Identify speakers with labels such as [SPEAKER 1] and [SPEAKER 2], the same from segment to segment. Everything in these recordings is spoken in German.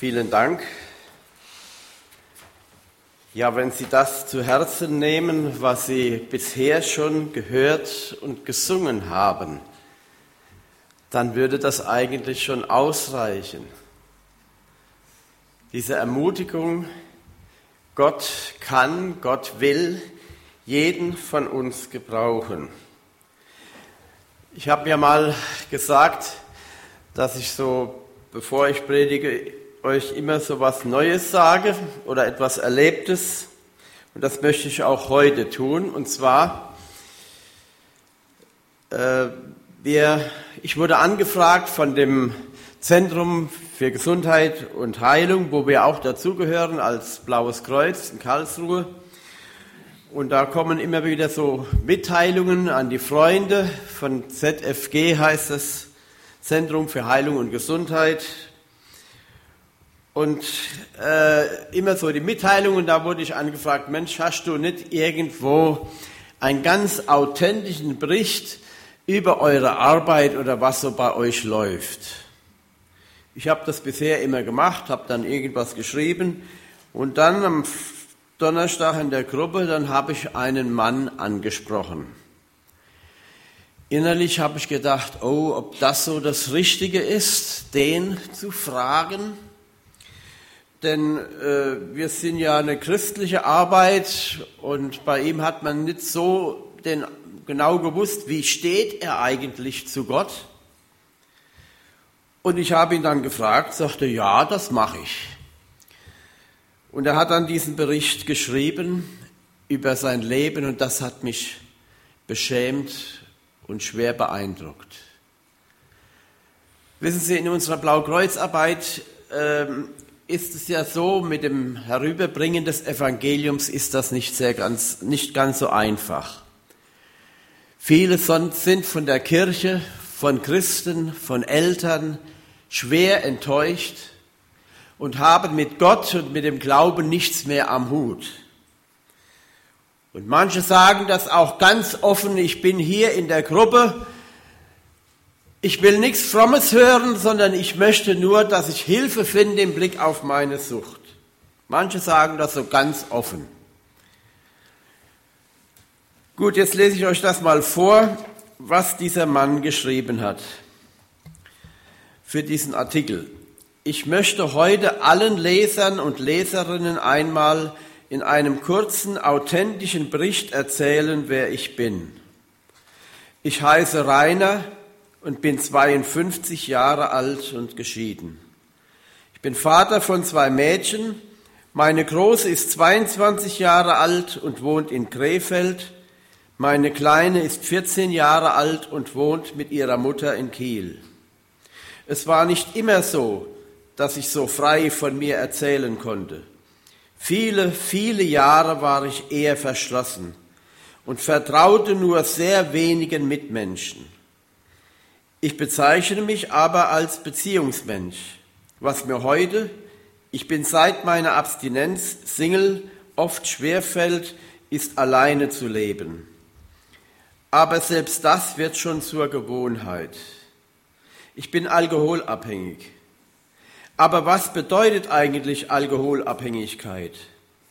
[SPEAKER 1] Vielen Dank. Ja, wenn Sie das zu Herzen nehmen, was Sie bisher schon gehört und gesungen haben, dann würde das eigentlich schon ausreichen. Diese Ermutigung, Gott kann, Gott will jeden von uns gebrauchen. Ich habe mir mal gesagt, dass ich so, bevor ich predige, euch immer so was Neues sage oder etwas Erlebtes. Und das möchte ich auch heute tun. Und zwar, äh, wir, ich wurde angefragt von dem Zentrum für Gesundheit und Heilung, wo wir auch dazugehören als Blaues Kreuz in Karlsruhe. Und da kommen immer wieder so Mitteilungen an die Freunde von ZFG heißt es, Zentrum für Heilung und Gesundheit. Und äh, immer so die Mitteilungen, da wurde ich angefragt, Mensch, hast du nicht irgendwo einen ganz authentischen Bericht über eure Arbeit oder was so bei euch läuft? Ich habe das bisher immer gemacht, habe dann irgendwas geschrieben und dann am Donnerstag in der Gruppe, dann habe ich einen Mann angesprochen. Innerlich habe ich gedacht, oh, ob das so das Richtige ist, den zu fragen. Denn äh, wir sind ja eine christliche Arbeit und bei ihm hat man nicht so den, genau gewusst, wie steht er eigentlich zu Gott. Und ich habe ihn dann gefragt, sagte, ja, das mache ich. Und er hat dann diesen Bericht geschrieben über sein Leben und das hat mich beschämt und schwer beeindruckt. Wissen Sie, in unserer Blaukreuzarbeit ähm, ist es ja so, mit dem Herüberbringen des Evangeliums ist das nicht, sehr ganz, nicht ganz so einfach. Viele sind von der Kirche, von Christen, von Eltern schwer enttäuscht und haben mit Gott und mit dem Glauben nichts mehr am Hut. Und manche sagen das auch ganz offen, ich bin hier in der Gruppe, ich will nichts Frommes hören, sondern ich möchte nur, dass ich Hilfe finde im Blick auf meine Sucht. Manche sagen das so ganz offen. Gut, jetzt lese ich euch das mal vor, was dieser Mann geschrieben hat für diesen Artikel. Ich möchte heute allen Lesern und Leserinnen einmal in einem kurzen, authentischen Bericht erzählen, wer ich bin. Ich heiße Rainer und bin 52 Jahre alt und geschieden. Ich bin Vater von zwei Mädchen. Meine Große ist 22 Jahre alt und wohnt in Krefeld. Meine Kleine ist 14 Jahre alt und wohnt mit ihrer Mutter in Kiel. Es war nicht immer so, dass ich so frei von mir erzählen konnte. Viele, viele Jahre war ich eher verschlossen und vertraute nur sehr wenigen Mitmenschen. Ich bezeichne mich aber als Beziehungsmensch, was mir heute, ich bin seit meiner Abstinenz Single, oft schwerfällt, ist alleine zu leben. Aber selbst das wird schon zur Gewohnheit. Ich bin alkoholabhängig. Aber was bedeutet eigentlich Alkoholabhängigkeit?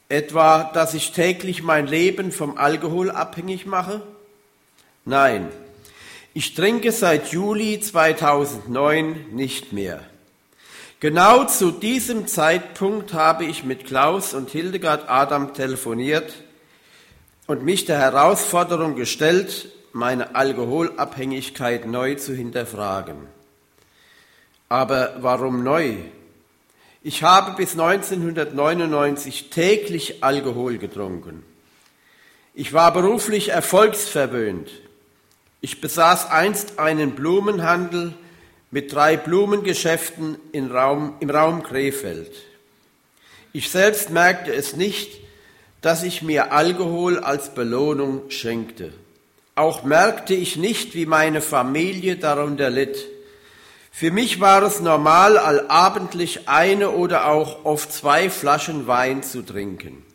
[SPEAKER 1] Etwa, dass ich täglich mein Leben vom Alkohol abhängig mache? Nein, ich trinke seit Juli 2009 nicht mehr. Genau zu diesem Zeitpunkt habe ich mit Klaus und Hildegard Adam telefoniert und mich der Herausforderung gestellt, meine Alkoholabhängigkeit neu zu hinterfragen. Aber warum neu? Ich habe bis 1999 täglich Alkohol getrunken. Ich war beruflich erfolgsverwöhnt. Ich besaß einst einen Blumenhandel mit drei Blumengeschäften im Raum, im Raum Krefeld. Ich selbst merkte es nicht, dass ich mir Alkohol als Belohnung schenkte. Auch merkte ich nicht, wie meine Familie darunter litt. Für mich war es normal, allabendlich eine oder auch oft zwei Flaschen Wein zu trinken.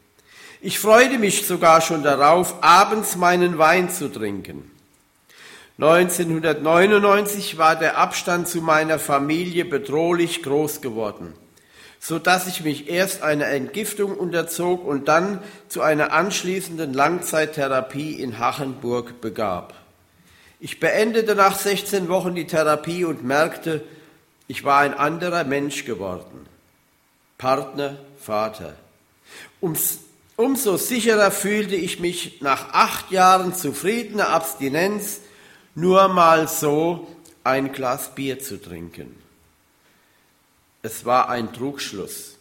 [SPEAKER 1] Ich freute mich sogar schon darauf, abends meinen Wein zu trinken. 1999 war der Abstand zu meiner Familie bedrohlich groß geworden. so dass ich mich erst einer Entgiftung unterzog und dann zu einer anschließenden Langzeittherapie in Hachenburg begab. Ich beendete nach 16 Wochen die Therapie und merkte, ich war ein anderer Mensch geworden. Partner, Vater. Ums, umso sicherer fühlte ich mich nach acht Jahren zufriedener Abstinenz, nur mal so ein Glas Bier zu trinken. Es war ein Trugschluss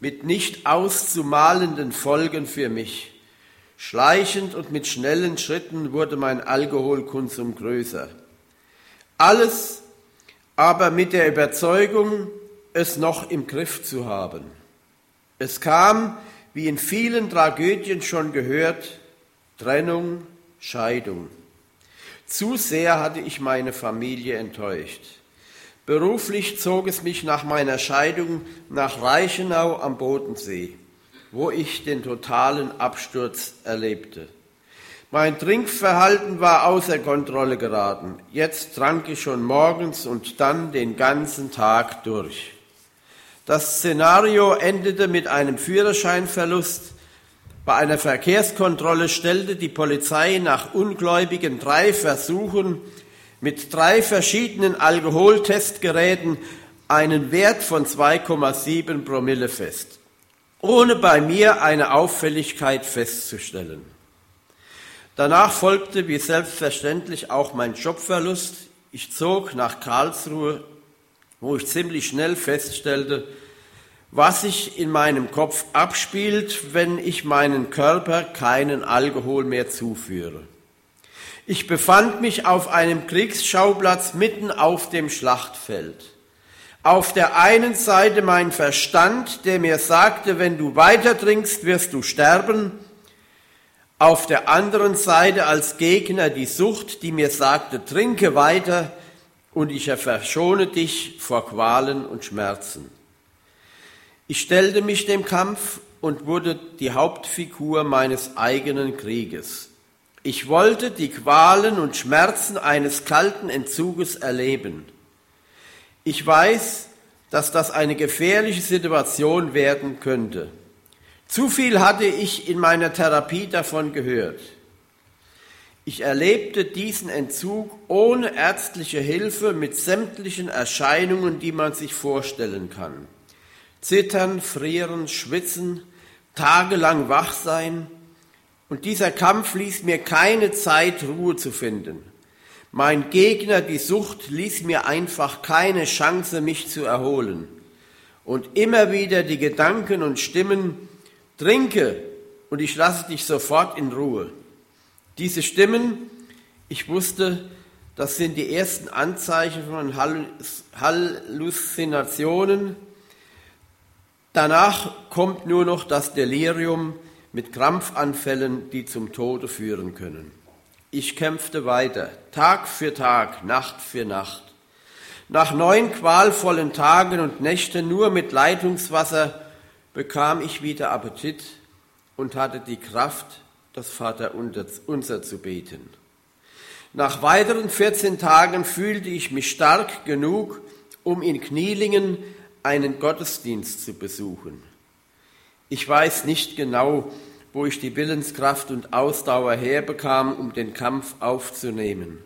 [SPEAKER 1] mit nicht auszumalenden Folgen für mich. Schleichend und mit schnellen Schritten wurde mein Alkoholkonsum größer. Alles aber mit der Überzeugung, es noch im Griff zu haben. Es kam, wie in vielen Tragödien schon gehört, Trennung, Scheidung. Zu sehr hatte ich meine Familie enttäuscht. Beruflich zog es mich nach meiner Scheidung nach Reichenau am Bodensee, wo ich den totalen Absturz erlebte. Mein Trinkverhalten war außer Kontrolle geraten. Jetzt trank ich schon morgens und dann den ganzen Tag durch. Das Szenario endete mit einem Führerscheinverlust. Bei einer Verkehrskontrolle stellte die Polizei nach ungläubigen drei Versuchen mit drei verschiedenen Alkoholtestgeräten einen Wert von 2,7 Promille fest, ohne bei mir eine Auffälligkeit festzustellen. Danach folgte wie selbstverständlich auch mein Jobverlust. Ich zog nach Karlsruhe wo ich ziemlich schnell feststellte, was sich in meinem Kopf abspielt, wenn ich meinen Körper keinen Alkohol mehr zuführe. Ich befand mich auf einem Kriegsschauplatz mitten auf dem Schlachtfeld. Auf der einen Seite mein Verstand, der mir sagte, wenn du weiter trinkst, wirst du sterben. Auf der anderen Seite als Gegner die Sucht, die mir sagte, trinke weiter, und ich verschone dich vor Qualen und Schmerzen. Ich stellte mich dem Kampf und wurde die Hauptfigur meines eigenen Krieges. Ich wollte die Qualen und Schmerzen eines kalten Entzuges erleben. Ich weiß, dass das eine gefährliche Situation werden könnte. Zu viel hatte ich in meiner Therapie davon gehört. Ich erlebte diesen Entzug ohne ärztliche Hilfe mit sämtlichen Erscheinungen, die man sich vorstellen kann. Zittern, frieren, schwitzen, tagelang wach sein. Und dieser Kampf ließ mir keine Zeit, Ruhe zu finden. Mein Gegner, die Sucht, ließ mir einfach keine Chance, mich zu erholen. Und immer wieder die Gedanken und Stimmen, trinke und ich lasse dich sofort in Ruhe. Diese Stimmen, ich wusste, das sind die ersten Anzeichen von Halluzinationen. Danach kommt nur noch das Delirium mit Krampfanfällen, die zum Tode führen können. Ich kämpfte weiter, Tag für Tag, Nacht für Nacht. Nach neun qualvollen Tagen und Nächten nur mit Leitungswasser bekam ich wieder Appetit und hatte die Kraft, das Vaterunser zu beten. Nach weiteren 14 Tagen fühlte ich mich stark genug, um in Knielingen einen Gottesdienst zu besuchen. Ich weiß nicht genau, wo ich die Willenskraft und Ausdauer herbekam, um den Kampf aufzunehmen.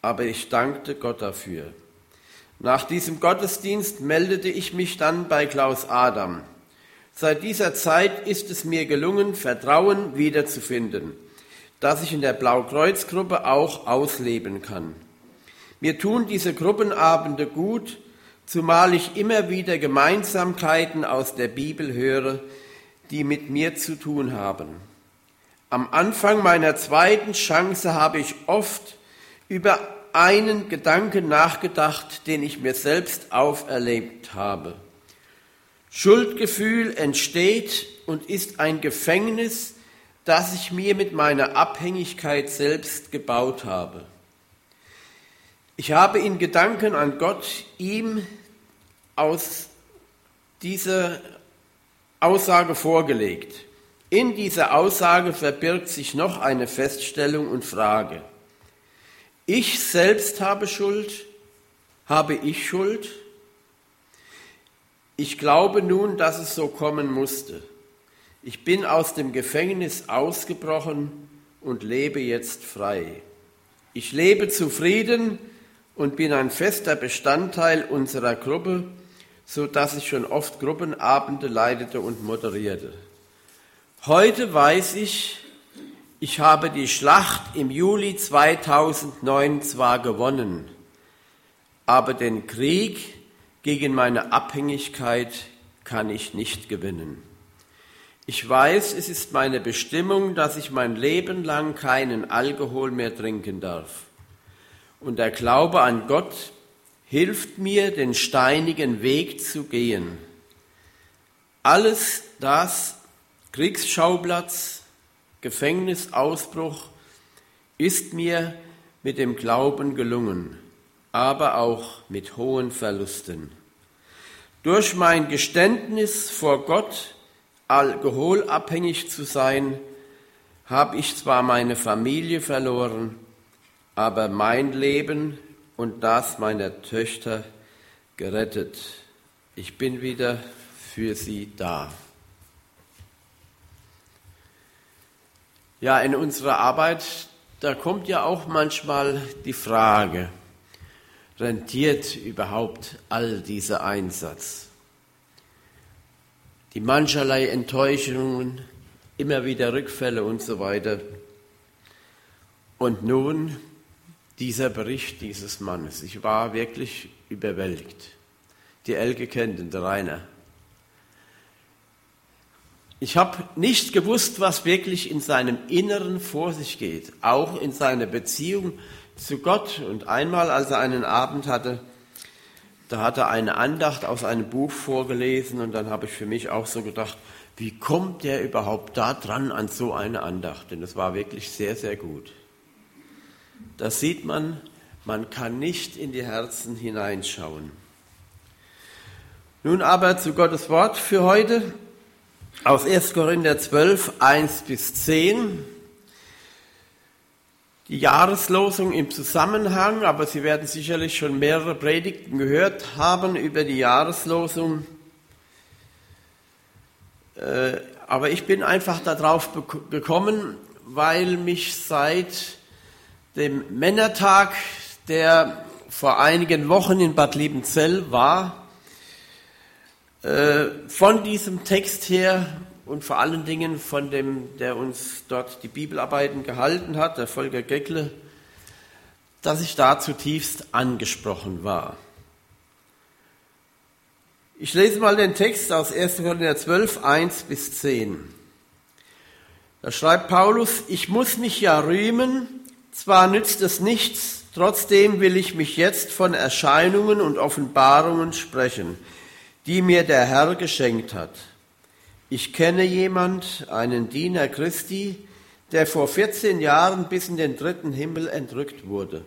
[SPEAKER 1] Aber ich dankte Gott dafür. Nach diesem Gottesdienst meldete ich mich dann bei Klaus Adam. Seit dieser Zeit ist es mir gelungen, Vertrauen wiederzufinden, das ich in der Blaukreuzgruppe auch ausleben kann. Mir tun diese Gruppenabende gut, zumal ich immer wieder Gemeinsamkeiten aus der Bibel höre, die mit mir zu tun haben. Am Anfang meiner zweiten Chance habe ich oft über einen Gedanken nachgedacht, den ich mir selbst auferlebt habe. Schuldgefühl entsteht und ist ein Gefängnis, das ich mir mit meiner Abhängigkeit selbst gebaut habe. Ich habe in Gedanken an Gott ihm aus dieser Aussage vorgelegt. In dieser Aussage verbirgt sich noch eine Feststellung und Frage. Ich selbst habe Schuld? Habe ich Schuld? Ich glaube nun, dass es so kommen musste. Ich bin aus dem Gefängnis ausgebrochen und lebe jetzt frei. Ich lebe zufrieden und bin ein fester Bestandteil unserer Gruppe, so dass ich schon oft Gruppenabende leitete und moderierte. Heute weiß ich, ich habe die Schlacht im Juli 2009 zwar gewonnen, aber den Krieg gegen meine Abhängigkeit kann ich nicht gewinnen. Ich weiß, es ist meine Bestimmung, dass ich mein Leben lang keinen Alkohol mehr trinken darf. Und der Glaube an Gott hilft mir, den steinigen Weg zu gehen. Alles das, Kriegsschauplatz, Gefängnisausbruch, ist mir mit dem Glauben gelungen, aber auch mit hohen Verlusten. Durch mein Geständnis vor Gott alkoholabhängig zu sein, habe ich zwar meine Familie verloren, aber mein Leben und das meiner Töchter gerettet. Ich bin wieder für sie da. Ja, in unserer Arbeit, da kommt ja auch manchmal die Frage, rentiert überhaupt all dieser Einsatz? die mancherlei Enttäuschungen, immer wieder Rückfälle und so weiter. Und nun dieser Bericht dieses Mannes. Ich war wirklich überwältigt. Die Elke kennt den Rainer. Ich habe nicht gewusst, was wirklich in seinem Inneren vor sich geht, auch in seiner Beziehung zu Gott. Und einmal, als er einen Abend hatte, da hat er eine Andacht aus einem Buch vorgelesen und dann habe ich für mich auch so gedacht, wie kommt der überhaupt da dran an so eine Andacht? Denn es war wirklich sehr, sehr gut. Da sieht man, man kann nicht in die Herzen hineinschauen. Nun aber zu Gottes Wort für heute aus 1. Korinther 12, 1 bis 10 die Jahreslosung im Zusammenhang, aber Sie werden sicherlich schon mehrere Predigten gehört haben über die Jahreslosung. Äh, aber ich bin einfach darauf gekommen, weil mich seit dem Männertag, der vor einigen Wochen in Bad Liebenzell war, äh, von diesem Text her und vor allen Dingen von dem, der uns dort die Bibelarbeiten gehalten hat, der Volker Geckle, dass ich da zutiefst angesprochen war. Ich lese mal den Text aus 1. Korinther 12, 1 bis 10. Da schreibt Paulus, ich muss mich ja rühmen, zwar nützt es nichts, trotzdem will ich mich jetzt von Erscheinungen und Offenbarungen sprechen, die mir der Herr geschenkt hat ich kenne jemand, einen Diener Christi, der vor 14 Jahren bis in den dritten Himmel entrückt wurde.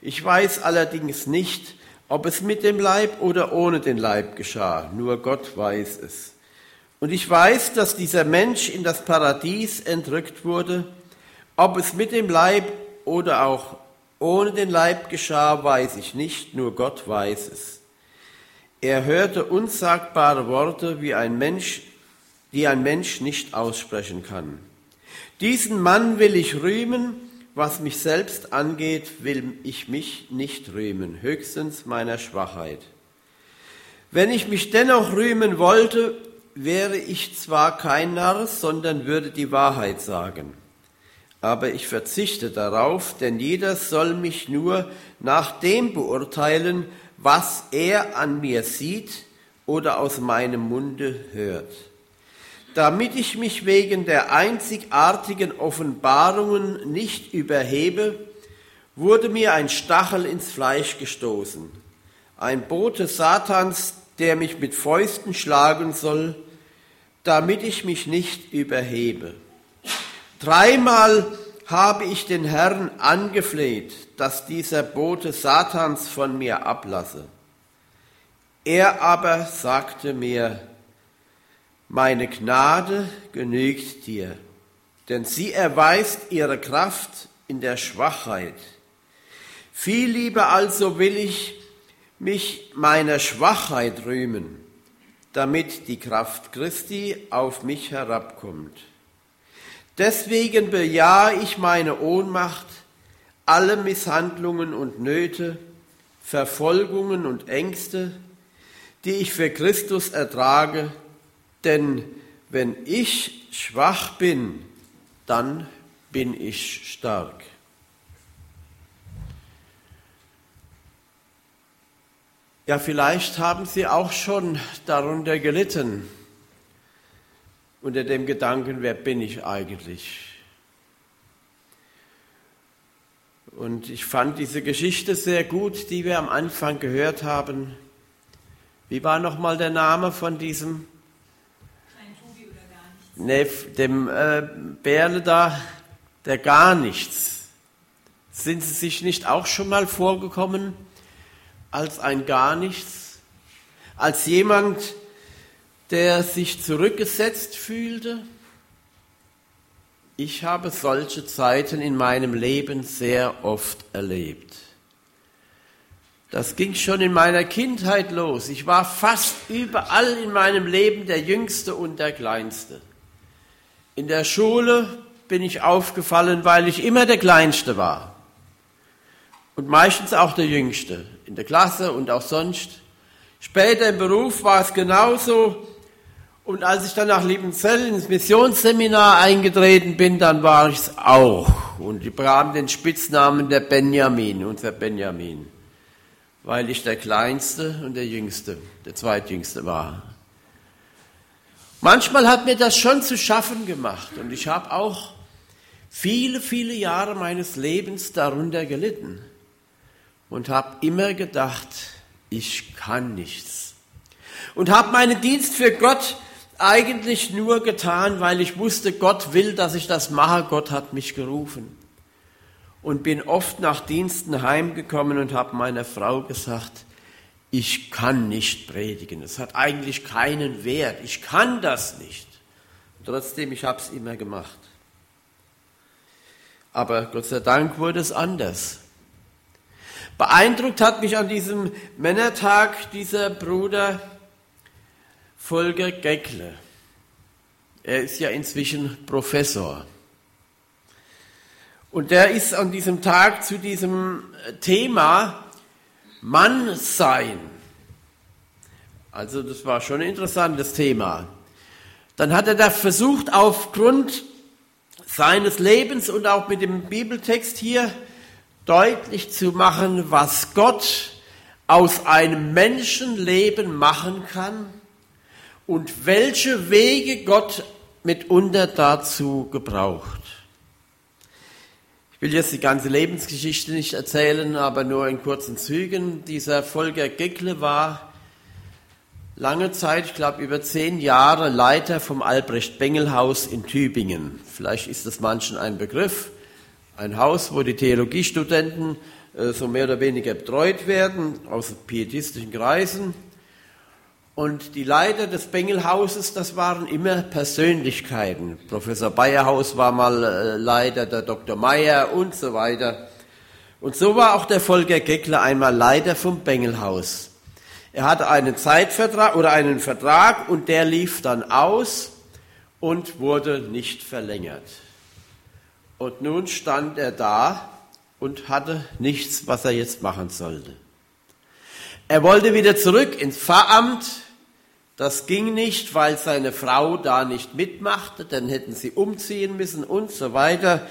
[SPEAKER 1] Ich weiß allerdings nicht, ob es mit dem Leib oder ohne den Leib geschah, nur Gott weiß es. Und ich weiß, dass dieser Mensch in das Paradies entrückt wurde. Ob es mit dem Leib oder auch ohne den Leib geschah, weiß ich nicht, nur Gott weiß es. Er hörte unsagbare Worte, wie ein Mensch die ein Mensch nicht aussprechen kann. Diesen Mann will ich rühmen, was mich selbst angeht, will ich mich nicht rühmen, höchstens meiner Schwachheit. Wenn ich mich dennoch rühmen wollte, wäre ich zwar kein Narr, sondern würde die Wahrheit sagen. Aber ich verzichte darauf, denn jeder soll mich nur nach dem beurteilen, was er an mir sieht oder aus meinem Munde hört damit ich mich wegen der einzigartigen Offenbarungen nicht überhebe, wurde mir ein Stachel ins Fleisch gestoßen, ein Bote Satans, der mich mit Fäusten schlagen soll, damit ich mich nicht überhebe. Dreimal habe ich den Herrn angefleht, dass dieser Bote Satans von mir ablasse. Er aber sagte mir, meine Gnade genügt dir, denn sie erweist ihre Kraft in der Schwachheit. Viel lieber also will ich mich meiner Schwachheit rühmen, damit die Kraft Christi auf mich herabkommt. Deswegen bejahe ich meine Ohnmacht, alle Misshandlungen und Nöte, Verfolgungen und Ängste, die ich für Christus ertrage, denn wenn ich schwach bin, dann bin ich stark. Ja, vielleicht haben Sie auch schon darunter gelitten, unter dem Gedanken, wer bin ich eigentlich? Und ich fand diese Geschichte sehr gut, die wir am Anfang gehört haben. Wie war nochmal der Name von diesem? Nee, dem äh, Bärle da, der gar nichts. Sind Sie sich nicht auch schon mal vorgekommen als ein gar nichts? Als jemand, der sich zurückgesetzt fühlte? Ich habe solche Zeiten in meinem Leben sehr oft erlebt. Das ging schon in meiner Kindheit los. Ich war fast überall in meinem Leben der Jüngste und der Kleinste. In der Schule bin ich aufgefallen, weil ich immer der Kleinste war. Und meistens auch der Jüngste. In der Klasse und auch sonst. Später im Beruf war es genauso. Und als ich dann nach Liebenzell ins Missionsseminar eingetreten bin, dann war ich es auch. Und ich bekam den Spitznamen der Benjamin, unser Benjamin. Weil ich der Kleinste und der Jüngste, der Zweitjüngste war. Manchmal hat mir das schon zu schaffen gemacht und ich habe auch viele, viele Jahre meines Lebens darunter gelitten und habe immer gedacht, ich kann nichts. Und habe meinen Dienst für Gott eigentlich nur getan, weil ich wusste, Gott will, dass ich das mache, Gott hat mich gerufen. Und bin oft nach Diensten heimgekommen und habe meiner Frau gesagt, ich kann nicht predigen. Es hat eigentlich keinen Wert. Ich kann das nicht. Trotzdem, ich habe es immer gemacht. Aber Gott sei Dank wurde es anders. Beeindruckt hat mich an diesem Männertag dieser Bruder Volker Geckle. Er ist ja inzwischen Professor. Und der ist an diesem Tag zu diesem Thema Mann sein. Also das war schon ein interessantes Thema. Dann hat er da versucht, aufgrund seines Lebens und auch mit dem Bibeltext hier deutlich zu machen, was Gott aus einem Menschenleben machen kann und welche Wege Gott mitunter dazu gebraucht will jetzt die ganze Lebensgeschichte nicht erzählen, aber nur in kurzen Zügen. Dieser Volker Geckle war lange Zeit, ich glaube über zehn Jahre, Leiter vom Albrecht-Bengel-Haus in Tübingen. Vielleicht ist das manchen ein Begriff. Ein Haus, wo die Theologiestudenten äh, so mehr oder weniger betreut werden, aus pietistischen Kreisen. Und die Leiter des Bengelhauses, das waren immer Persönlichkeiten. Professor Bayerhaus war mal äh, Leiter, der Dr. Meyer und so weiter. Und so war auch der Volker Geckler einmal Leiter vom Bengelhaus. Er hatte einen Zeitvertrag oder einen Vertrag und der lief dann aus und wurde nicht verlängert. Und nun stand er da und hatte nichts, was er jetzt machen sollte. Er wollte wieder zurück ins Pfarramt, das ging nicht, weil seine Frau da nicht mitmachte, dann hätten sie umziehen müssen und so weiter.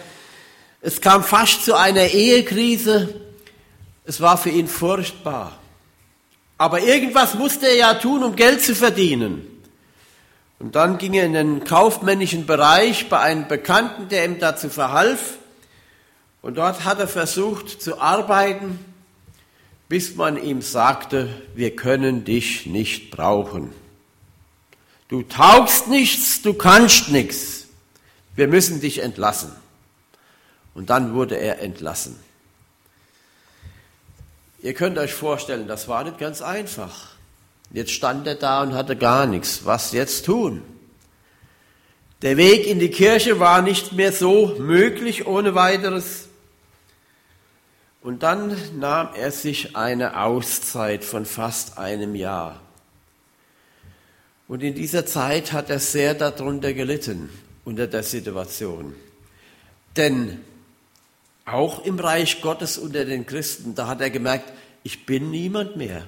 [SPEAKER 1] Es kam fast zu einer Ehekrise. Es war für ihn furchtbar. Aber irgendwas musste er ja tun, um Geld zu verdienen. Und dann ging er in den kaufmännischen Bereich bei einem Bekannten, der ihm dazu verhalf. Und dort hat er versucht zu arbeiten, bis man ihm sagte, wir können dich nicht brauchen. Du taugst nichts, du kannst nichts. Wir müssen dich entlassen. Und dann wurde er entlassen. Ihr könnt euch vorstellen, das war nicht ganz einfach. Jetzt stand er da und hatte gar nichts. Was jetzt tun? Der Weg in die Kirche war nicht mehr so möglich ohne weiteres. Und dann nahm er sich eine Auszeit von fast einem Jahr. Und in dieser Zeit hat er sehr darunter gelitten, unter der Situation. Denn auch im Reich Gottes unter den Christen, da hat er gemerkt, ich bin niemand mehr.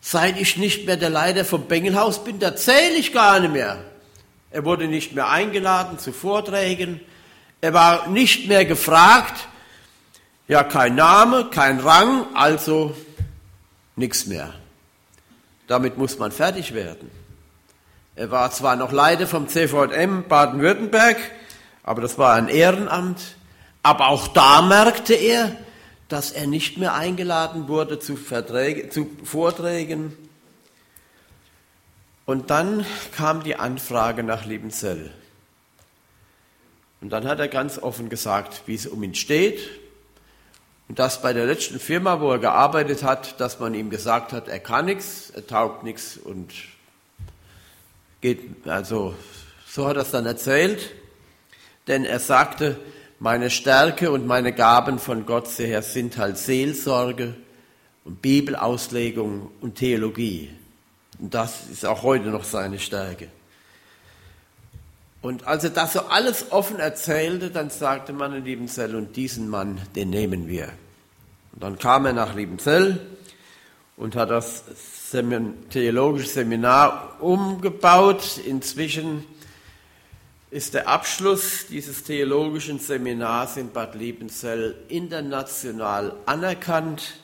[SPEAKER 1] Seit ich nicht mehr der Leiter vom Bengelhaus bin, da zähle ich gar nicht mehr. Er wurde nicht mehr eingeladen zu Vorträgen. Er war nicht mehr gefragt. Ja, kein Name, kein Rang, also nichts mehr. Damit muss man fertig werden. Er war zwar noch Leiter vom CVM Baden-Württemberg, aber das war ein Ehrenamt. Aber auch da merkte er, dass er nicht mehr eingeladen wurde zu, Verträge, zu Vorträgen. Und dann kam die Anfrage nach Liebenzell. Und dann hat er ganz offen gesagt, wie es um ihn steht. Und dass bei der letzten Firma, wo er gearbeitet hat, dass man ihm gesagt hat, er kann nichts, er taugt nichts und geht, also so hat er es dann erzählt. Denn er sagte, meine Stärke und meine Gaben von Gott her sind halt Seelsorge und Bibelauslegung und Theologie. Und das ist auch heute noch seine Stärke. Und als er das so alles offen erzählte, dann sagte man in Liebenzell, und diesen Mann, den nehmen wir. Und dann kam er nach Liebenzell und hat das theologische Seminar umgebaut. Inzwischen ist der Abschluss dieses theologischen Seminars in Bad Liebenzell international anerkannt.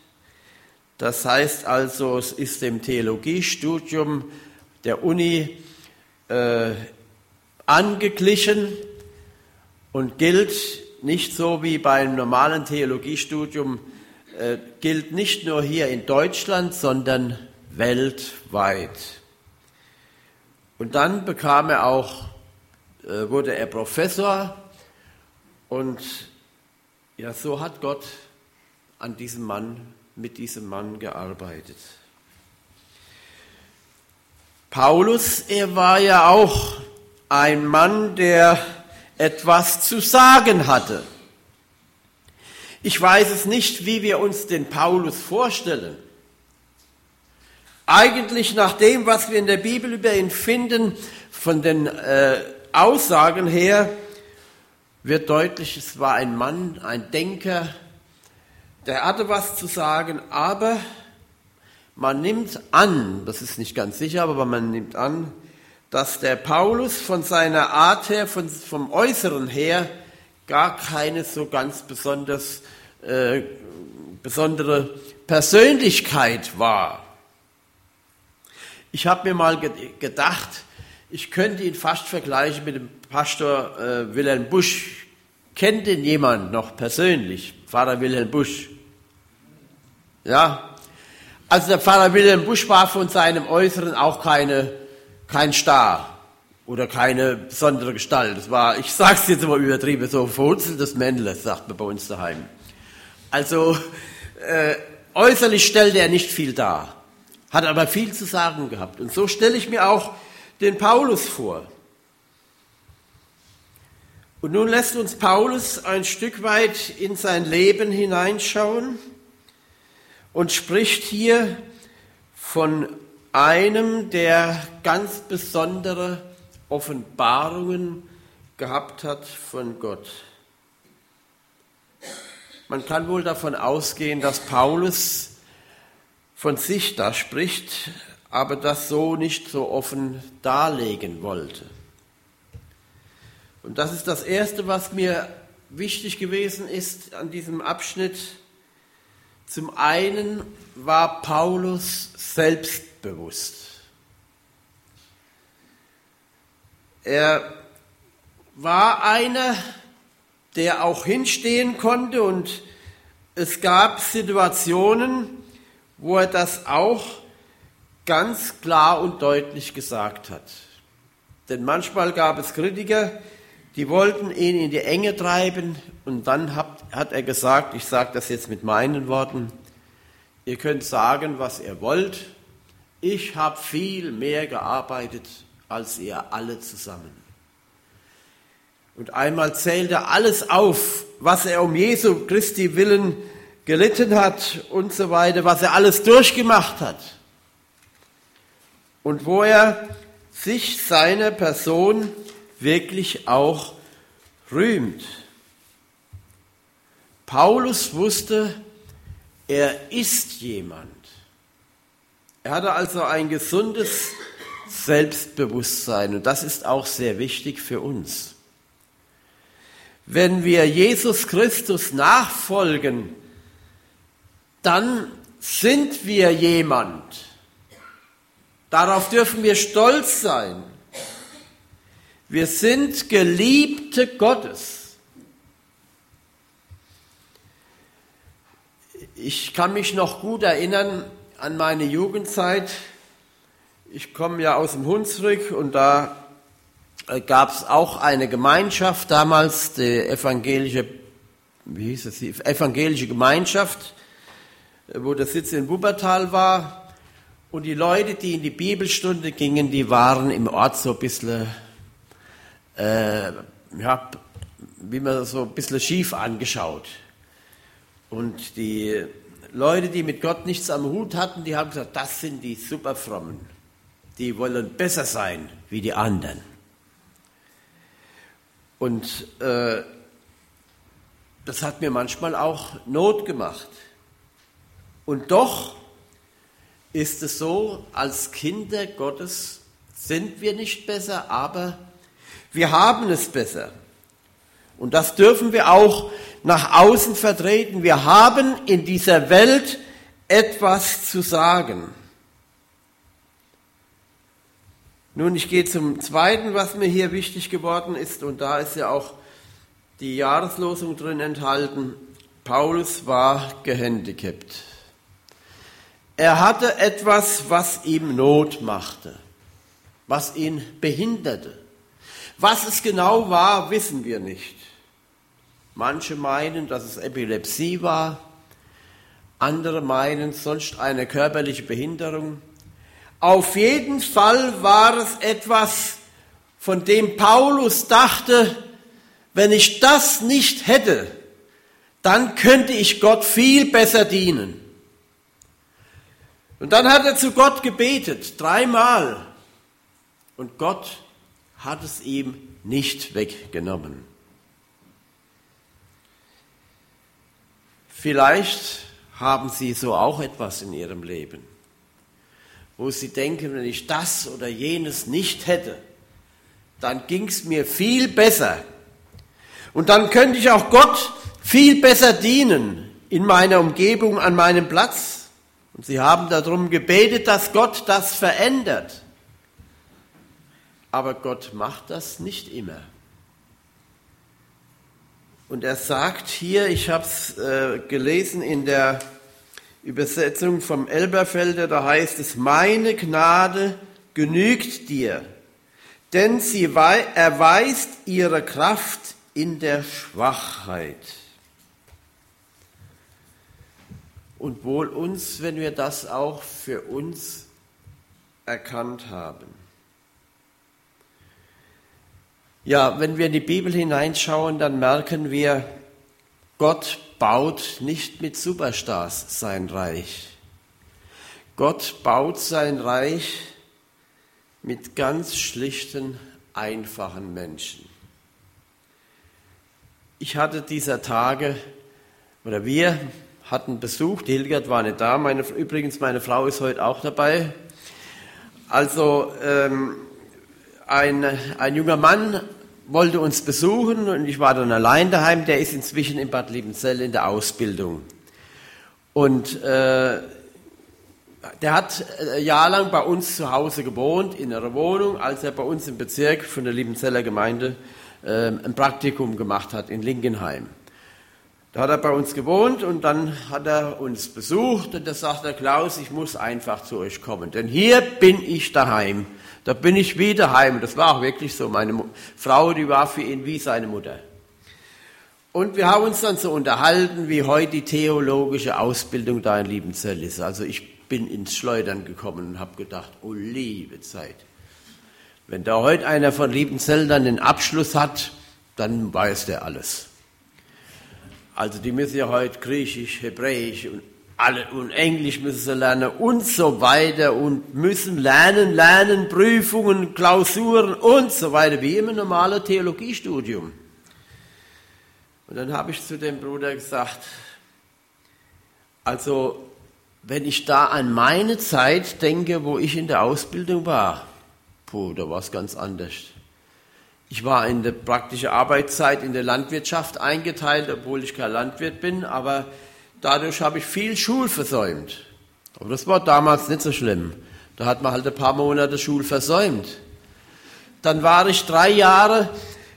[SPEAKER 1] Das heißt also, es ist dem Theologiestudium der Uni äh, angeglichen und gilt nicht so wie beim normalen Theologiestudium, äh, gilt nicht nur hier in Deutschland, sondern weltweit. Und dann bekam er auch äh, wurde er Professor und ja, so hat Gott an diesem Mann, mit diesem Mann gearbeitet. Paulus, er war ja auch ein Mann, der etwas zu sagen hatte. Ich weiß es nicht, wie wir uns den Paulus vorstellen. Eigentlich nach dem, was wir in der Bibel über ihn finden, von den äh, Aussagen her wird deutlich, es war ein Mann, ein Denker, der hatte was zu sagen, aber man nimmt an, das ist nicht ganz sicher, aber man nimmt an, dass der Paulus von seiner Art her, von, vom Äußeren her, gar keine so ganz besonders, äh, besondere Persönlichkeit war. Ich habe mir mal gedacht, ich könnte ihn fast vergleichen mit dem Pastor äh, Wilhelm Busch. Kennt denn jemand noch persönlich? Pfarrer Wilhelm Busch. Ja? Also der Pfarrer Wilhelm Busch war von seinem Äußeren auch keine, kein Star oder keine besondere Gestalt. Das war, ich sag's jetzt immer übertrieben, so verhunzeltes Männle, sagt man bei uns daheim. Also äh, äußerlich stellte er nicht viel dar, hat aber viel zu sagen gehabt. Und so stelle ich mir auch den Paulus vor. Und nun lässt uns Paulus ein Stück weit in sein Leben hineinschauen und spricht hier von einem, der ganz besondere Offenbarungen gehabt hat von Gott. Man kann wohl davon ausgehen, dass Paulus von sich da spricht, aber das so nicht so offen darlegen wollte. Und das ist das Erste, was mir wichtig gewesen ist an diesem Abschnitt. Zum einen war Paulus selbstbewusst. Er war einer, der auch hinstehen konnte und es gab Situationen, wo er das auch ganz klar und deutlich gesagt hat. Denn manchmal gab es Kritiker, die wollten ihn in die Enge treiben und dann hat, hat er gesagt, ich sage das jetzt mit meinen Worten, ihr könnt sagen, was ihr wollt, ich habe viel mehr gearbeitet als ihr alle zusammen. Und einmal zählt er alles auf, was er um Jesu Christi willen gelitten hat und so weiter, was er alles durchgemacht hat und wo er sich seiner Person wirklich auch rühmt. Paulus wusste, er ist jemand. Er hatte also ein gesundes Selbstbewusstsein und das ist auch sehr wichtig für uns. Wenn wir Jesus Christus nachfolgen, dann sind wir jemand. Darauf dürfen wir stolz sein. Wir sind Geliebte Gottes. Ich kann mich noch gut erinnern an meine Jugendzeit. Ich komme ja aus dem Hunsrück und da äh, gab es auch eine Gemeinschaft damals, die evangelische, wie hieß es, evangelische Gemeinschaft, wo der Sitz in Wuppertal war. Und die Leute, die in die Bibelstunde gingen, die waren im Ort so ein bisschen, äh, ja, wie man so ein bisschen schief angeschaut. Und die Leute, die mit Gott nichts am Hut hatten, die haben gesagt, das sind die Superfrommen. Die wollen besser sein wie die anderen. Und äh, das hat mir manchmal auch Not gemacht. Und doch ist es so, als Kinder Gottes sind wir nicht besser, aber wir haben es besser. Und das dürfen wir auch nach außen vertreten. Wir haben in dieser Welt etwas zu sagen. Nun, ich gehe zum Zweiten, was mir hier wichtig geworden ist, und da ist ja auch die Jahreslosung drin enthalten. Paulus war gehandicapt. Er hatte etwas, was ihm Not machte, was ihn behinderte. Was es genau war, wissen wir nicht. Manche meinen, dass es Epilepsie war, andere meinen sonst eine körperliche Behinderung. Auf jeden Fall war es etwas, von dem Paulus dachte, wenn ich das nicht hätte, dann könnte ich Gott viel besser dienen. Und dann hat er zu Gott gebetet, dreimal. Und Gott hat es ihm nicht weggenommen. Vielleicht haben Sie so auch etwas in Ihrem Leben wo sie denken, wenn ich das oder jenes nicht hätte, dann ging es mir viel besser. Und dann könnte ich auch Gott viel besser dienen in meiner Umgebung, an meinem Platz. Und sie haben darum gebetet, dass Gott das verändert. Aber Gott macht das nicht immer. Und er sagt hier, ich habe es äh, gelesen in der Übersetzung vom Elberfelder, da heißt es, meine Gnade genügt dir, denn sie erweist ihre Kraft in der Schwachheit. Und wohl uns, wenn wir das auch für uns erkannt haben. Ja, wenn wir in die Bibel hineinschauen, dann merken wir, Gott baut nicht mit Superstars sein Reich. Gott baut sein Reich mit ganz schlichten, einfachen Menschen. Ich hatte dieser Tage, oder wir hatten Besuch, die Hilgert war nicht da, meine, übrigens meine Frau ist heute auch dabei. Also ähm, ein, ein junger Mann wollte uns besuchen und ich war dann allein daheim. Der ist inzwischen in Bad Liebenzell in der Ausbildung. Und äh, der hat ein Jahr lang bei uns zu Hause gewohnt, in einer Wohnung, als er bei uns im Bezirk von der Liebenzeller Gemeinde äh, ein Praktikum gemacht hat in Linkenheim. Da hat er bei uns gewohnt und dann hat er uns besucht und da sagt er, Klaus, ich muss einfach zu euch kommen, denn hier bin ich daheim. Da bin ich wieder heim. Das war auch wirklich so. Meine Frau, die war für ihn wie seine Mutter. Und wir haben uns dann so unterhalten, wie heute die theologische Ausbildung da in Liebenzell ist. Also ich bin ins Schleudern gekommen und habe gedacht, oh liebe Zeit. Wenn da heute einer von Liebenzell dann den Abschluss hat, dann weiß der alles. Also die müssen ja heute Griechisch, Hebräisch und alle und Englisch müssen sie lernen und so weiter und müssen lernen, lernen, Prüfungen, Klausuren und so weiter, wie im normalen Theologiestudium. Und dann habe ich zu dem Bruder gesagt, also wenn ich da an meine Zeit denke, wo ich in der Ausbildung war, puh, da war es ganz anders. Ich war in der praktischen Arbeitszeit in der Landwirtschaft eingeteilt, obwohl ich kein Landwirt bin, aber dadurch habe ich viel Schul versäumt. Aber das war damals nicht so schlimm. Da hat man halt ein paar Monate Schul versäumt. Dann war ich drei Jahre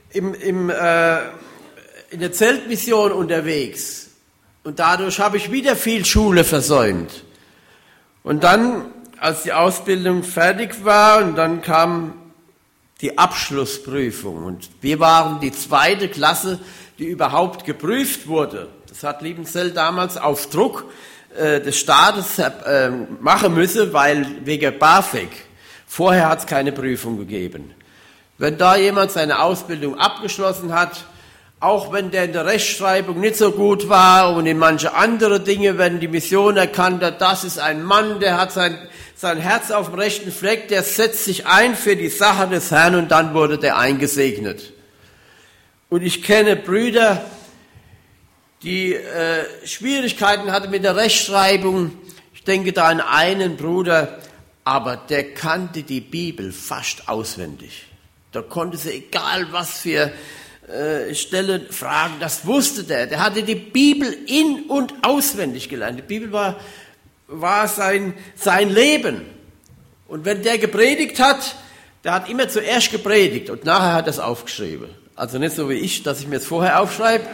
[SPEAKER 1] im, im, äh, in der Zeltmission unterwegs. Und dadurch habe ich wieder viel Schule versäumt. Und dann, als die Ausbildung fertig war, und dann kam die Abschlussprüfung. Und wir waren die zweite Klasse, die überhaupt geprüft wurde. Das hat Liebenzell damals auf Druck äh, des Staates äh, machen müssen, weil wegen BAföG. Vorher hat es keine Prüfung gegeben. Wenn da jemand seine Ausbildung abgeschlossen hat, auch wenn der in der Rechtschreibung nicht so gut war und in manche andere Dinge, wenn die Mission erkannt hat, das ist ein Mann, der hat sein sein Herz auf dem rechten Fleck, der setzt sich ein für die Sache des Herrn und dann wurde der eingesegnet. Und ich kenne Brüder, die äh, Schwierigkeiten hatten mit der Rechtschreibung. Ich denke da an einen Bruder, aber der kannte die Bibel fast auswendig. Da konnte sie, egal was für äh, Stellen fragen, das wusste der. Der hatte die Bibel in- und auswendig gelernt. Die Bibel war war sein, sein Leben. Und wenn der gepredigt hat, der hat immer zuerst gepredigt und nachher hat er es aufgeschrieben. Also nicht so wie ich, dass ich mir es vorher aufschreibe,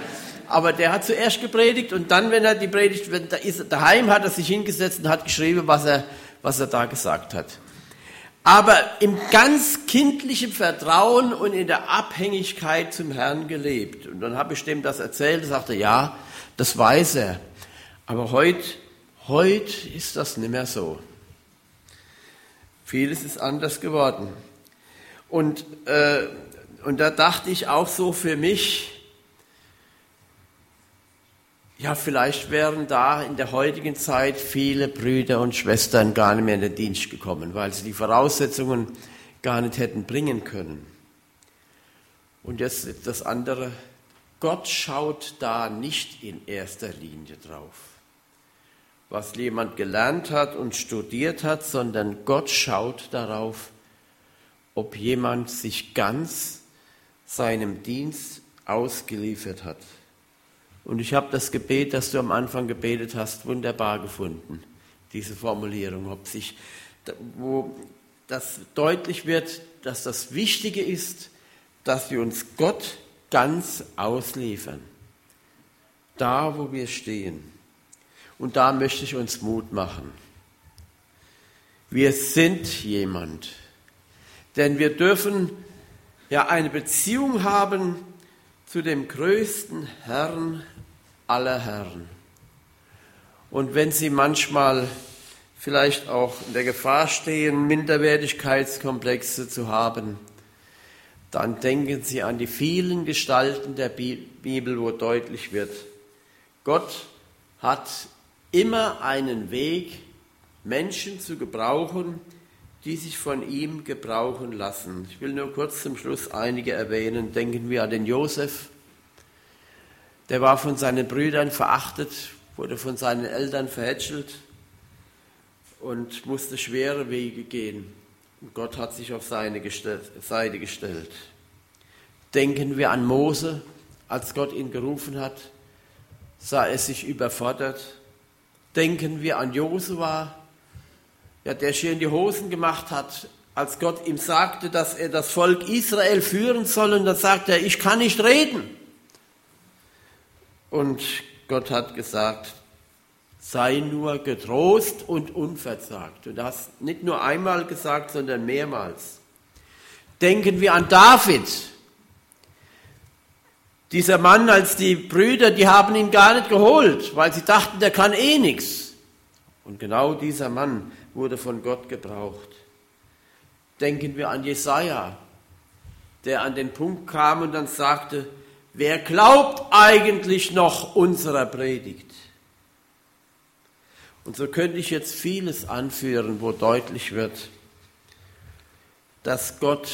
[SPEAKER 1] aber der hat zuerst gepredigt und dann, wenn er die Predigt, wenn er ist, daheim hat er sich hingesetzt und hat geschrieben, was er, was er da gesagt hat. Aber im ganz kindlichen Vertrauen und in der Abhängigkeit zum Herrn gelebt. Und dann habe ich dem das erzählt, er sagte, ja, das weiß er. Aber heute Heute ist das nicht mehr so. Vieles ist anders geworden. Und, äh, und da dachte ich auch so für mich, ja, vielleicht wären da in der heutigen Zeit viele Brüder und Schwestern gar nicht mehr in den Dienst gekommen, weil sie die Voraussetzungen gar nicht hätten bringen können. Und jetzt das andere, Gott schaut da nicht in erster Linie drauf was jemand gelernt hat und studiert hat, sondern Gott schaut darauf, ob jemand sich ganz seinem Dienst ausgeliefert hat. Und ich habe das Gebet, das du am Anfang gebetet hast, wunderbar gefunden, diese Formulierung, ob sich, wo das deutlich wird, dass das Wichtige ist, dass wir uns Gott ganz ausliefern, da wo wir stehen. Und da möchte ich uns Mut machen. Wir sind jemand. Denn wir dürfen ja eine Beziehung haben zu dem größten Herrn aller Herren. Und wenn Sie manchmal vielleicht auch in der Gefahr stehen, Minderwertigkeitskomplexe zu haben, dann denken Sie an die vielen Gestalten der Bibel, wo deutlich wird, Gott hat immer einen Weg, Menschen zu gebrauchen, die sich von ihm gebrauchen lassen. Ich will nur kurz zum Schluss einige erwähnen. Denken wir an den Josef. Der war von seinen Brüdern verachtet, wurde von seinen Eltern verhätschelt und musste schwere Wege gehen. Und Gott hat sich auf seine Seite gestellt. Denken wir an Mose, als Gott ihn gerufen hat, sah er sich überfordert Denken wir an Josua, ja, der schön die Hosen gemacht hat, als Gott ihm sagte, dass er das Volk Israel führen soll. Und dann sagt er, ich kann nicht reden. Und Gott hat gesagt, sei nur getrost und unverzagt. Und das nicht nur einmal gesagt, sondern mehrmals. Denken wir an David, dieser Mann als die Brüder, die haben ihn gar nicht geholt, weil sie dachten, der kann eh nichts. Und genau dieser Mann wurde von Gott gebraucht. Denken wir an Jesaja, der an den Punkt kam und dann sagte, wer glaubt eigentlich noch unserer Predigt? Und so könnte ich jetzt vieles anführen, wo deutlich wird, dass Gott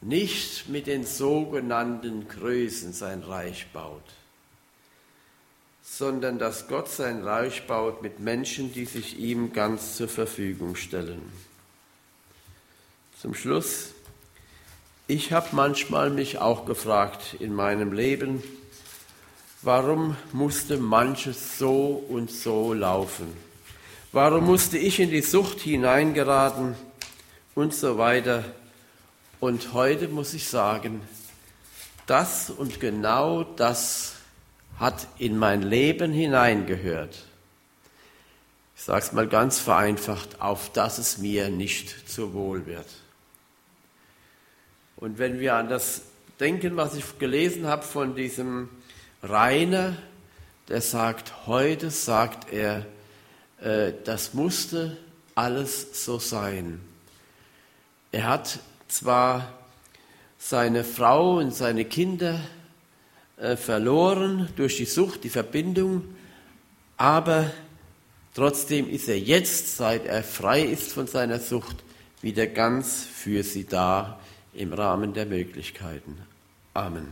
[SPEAKER 1] nicht mit den sogenannten Größen sein Reich baut, sondern dass Gott sein Reich baut mit Menschen, die sich ihm ganz zur Verfügung stellen. Zum Schluss, ich habe manchmal mich auch gefragt in meinem Leben, warum musste manches so und so laufen? Warum musste ich in die Sucht hineingeraten und so weiter? Und heute muss ich sagen, das und genau das hat in mein Leben hineingehört. Ich sage es mal ganz vereinfacht, auf dass es mir nicht zu wohl wird. Und wenn wir an das denken, was ich gelesen habe von diesem Rainer, der sagt, heute sagt er, äh, das musste alles so sein. Er hat zwar seine Frau und seine Kinder äh, verloren durch die Sucht, die Verbindung, aber trotzdem ist er jetzt, seit er frei ist von seiner Sucht, wieder ganz für sie da im Rahmen der Möglichkeiten. Amen.